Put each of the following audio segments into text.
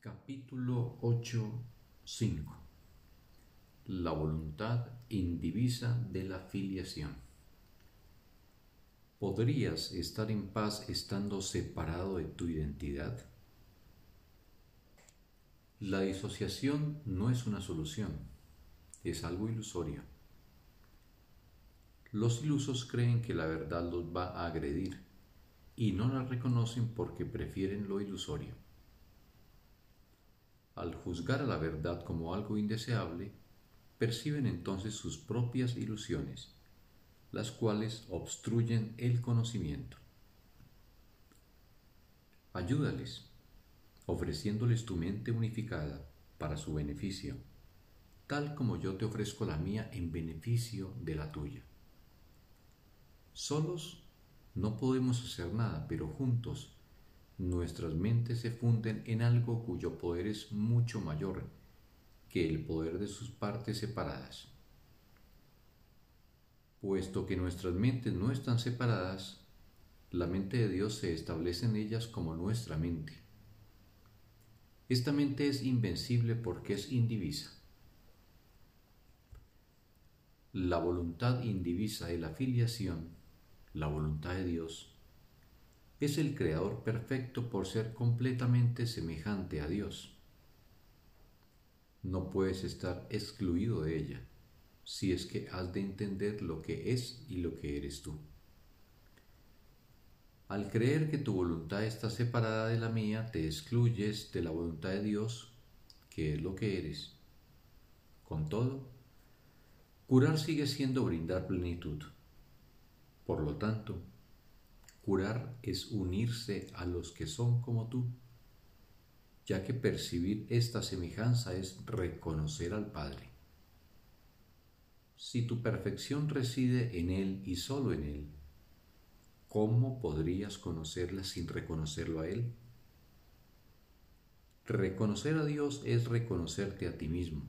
Capítulo 8.5 La voluntad indivisa de la filiación. ¿Podrías estar en paz estando separado de tu identidad? La disociación no es una solución, es algo ilusorio. Los ilusos creen que la verdad los va a agredir y no la reconocen porque prefieren lo ilusorio. Al juzgar a la verdad como algo indeseable, perciben entonces sus propias ilusiones, las cuales obstruyen el conocimiento. Ayúdales, ofreciéndoles tu mente unificada para su beneficio, tal como yo te ofrezco la mía en beneficio de la tuya. Solos no podemos hacer nada, pero juntos nuestras mentes se funden en algo cuyo poder es mucho mayor que el poder de sus partes separadas. Puesto que nuestras mentes no están separadas, la mente de Dios se establece en ellas como nuestra mente. Esta mente es invencible porque es indivisa. La voluntad indivisa de la filiación, la voluntad de Dios, es el Creador perfecto por ser completamente semejante a Dios. No puedes estar excluido de ella si es que has de entender lo que es y lo que eres tú. Al creer que tu voluntad está separada de la mía, te excluyes de la voluntad de Dios, que es lo que eres. Con todo, curar sigue siendo brindar plenitud. Por lo tanto, Curar es unirse a los que son como tú, ya que percibir esta semejanza es reconocer al Padre. Si tu perfección reside en Él y solo en Él, ¿cómo podrías conocerla sin reconocerlo a Él? Reconocer a Dios es reconocerte a ti mismo.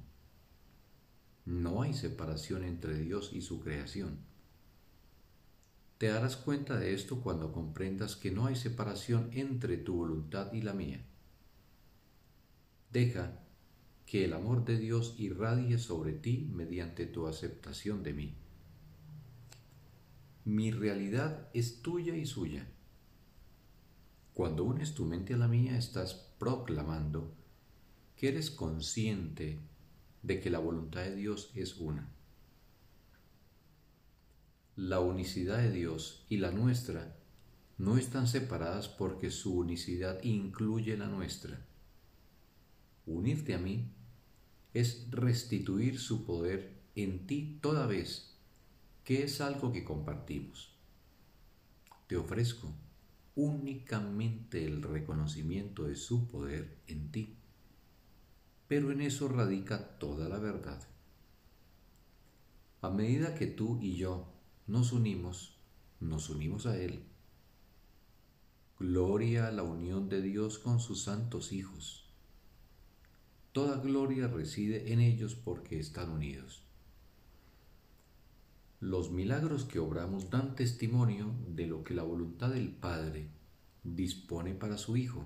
No hay separación entre Dios y su creación. Te darás cuenta de esto cuando comprendas que no hay separación entre tu voluntad y la mía. Deja que el amor de Dios irradie sobre ti mediante tu aceptación de mí. Mi realidad es tuya y suya. Cuando unes tu mente a la mía estás proclamando que eres consciente de que la voluntad de Dios es una la unicidad de Dios y la nuestra no están separadas porque su unicidad incluye la nuestra. Unirte a mí es restituir su poder en ti toda vez que es algo que compartimos. Te ofrezco únicamente el reconocimiento de su poder en ti, pero en eso radica toda la verdad. A medida que tú y yo nos unimos, nos unimos a Él. Gloria a la unión de Dios con sus santos hijos. Toda gloria reside en ellos porque están unidos. Los milagros que obramos dan testimonio de lo que la voluntad del Padre dispone para su Hijo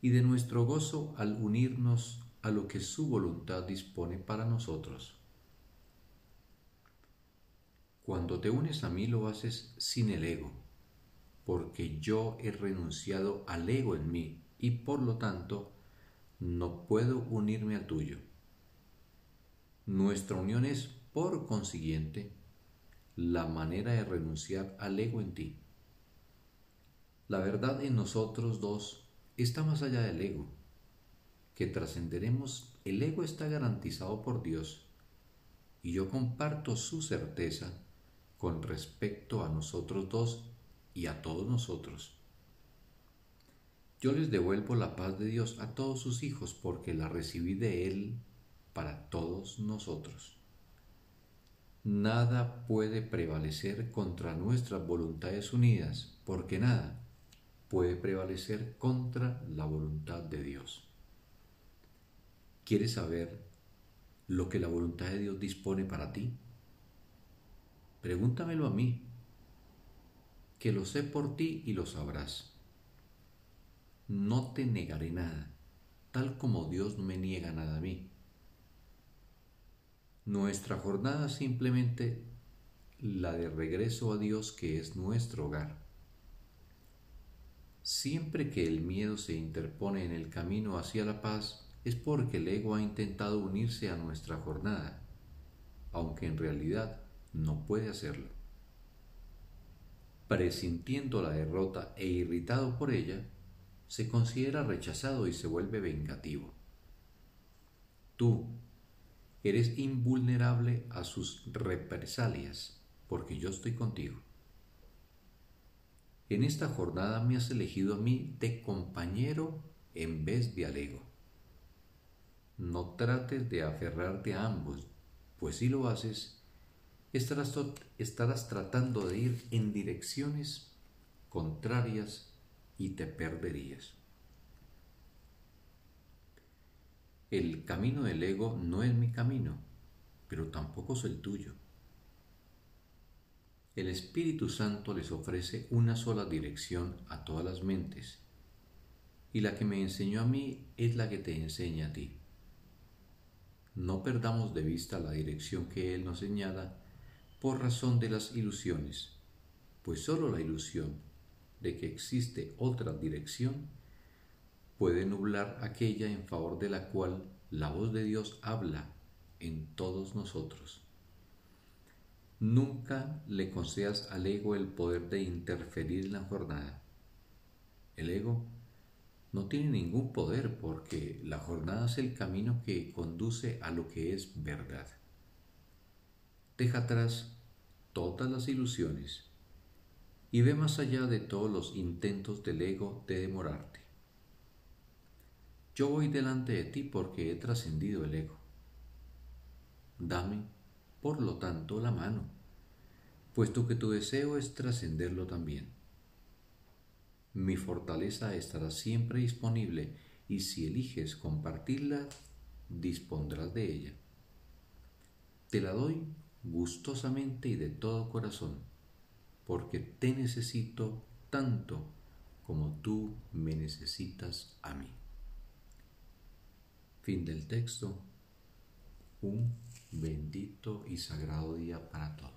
y de nuestro gozo al unirnos a lo que su voluntad dispone para nosotros. Cuando te unes a mí lo haces sin el ego, porque yo he renunciado al ego en mí y por lo tanto no puedo unirme al tuyo. Nuestra unión es, por consiguiente, la manera de renunciar al ego en ti. La verdad en nosotros dos está más allá del ego. Que trascenderemos, el ego está garantizado por Dios y yo comparto su certeza con respecto a nosotros dos y a todos nosotros. Yo les devuelvo la paz de Dios a todos sus hijos porque la recibí de Él para todos nosotros. Nada puede prevalecer contra nuestras voluntades unidas, porque nada puede prevalecer contra la voluntad de Dios. ¿Quieres saber lo que la voluntad de Dios dispone para ti? Pregúntamelo a mí, que lo sé por ti y lo sabrás. No te negaré nada, tal como Dios no me niega nada a mí. Nuestra jornada simplemente la de regreso a Dios que es nuestro hogar. Siempre que el miedo se interpone en el camino hacia la paz es porque el ego ha intentado unirse a nuestra jornada, aunque en realidad no puede hacerlo. Presintiendo la derrota e irritado por ella, se considera rechazado y se vuelve vengativo. Tú eres invulnerable a sus represalias porque yo estoy contigo. En esta jornada me has elegido a mí de compañero en vez de al ego. No trates de aferrarte a ambos, pues si lo haces, estarás, estarás tratando de ir en direcciones contrarias y te perderías. El camino del ego no es mi camino, pero tampoco es el tuyo. El Espíritu Santo les ofrece una sola dirección a todas las mentes, y la que me enseñó a mí es la que te enseña a ti. No perdamos de vista la dirección que Él nos señala por razón de las ilusiones, pues sólo la ilusión de que existe otra dirección puede nublar aquella en favor de la cual la voz de Dios habla en todos nosotros. Nunca le concedas al ego el poder de interferir en la jornada. El ego no tiene ningún poder porque la jornada es el camino que conduce a lo que es verdad. Deja atrás todas las ilusiones y ve más allá de todos los intentos del ego de demorarte. Yo voy delante de ti porque he trascendido el ego. Dame, por lo tanto, la mano, puesto que tu deseo es trascenderlo también. Mi fortaleza estará siempre disponible y si eliges compartirla, dispondrás de ella. Te la doy gustosamente y de todo corazón, porque te necesito tanto como tú me necesitas a mí. Fin del texto. Un bendito y sagrado día para todos.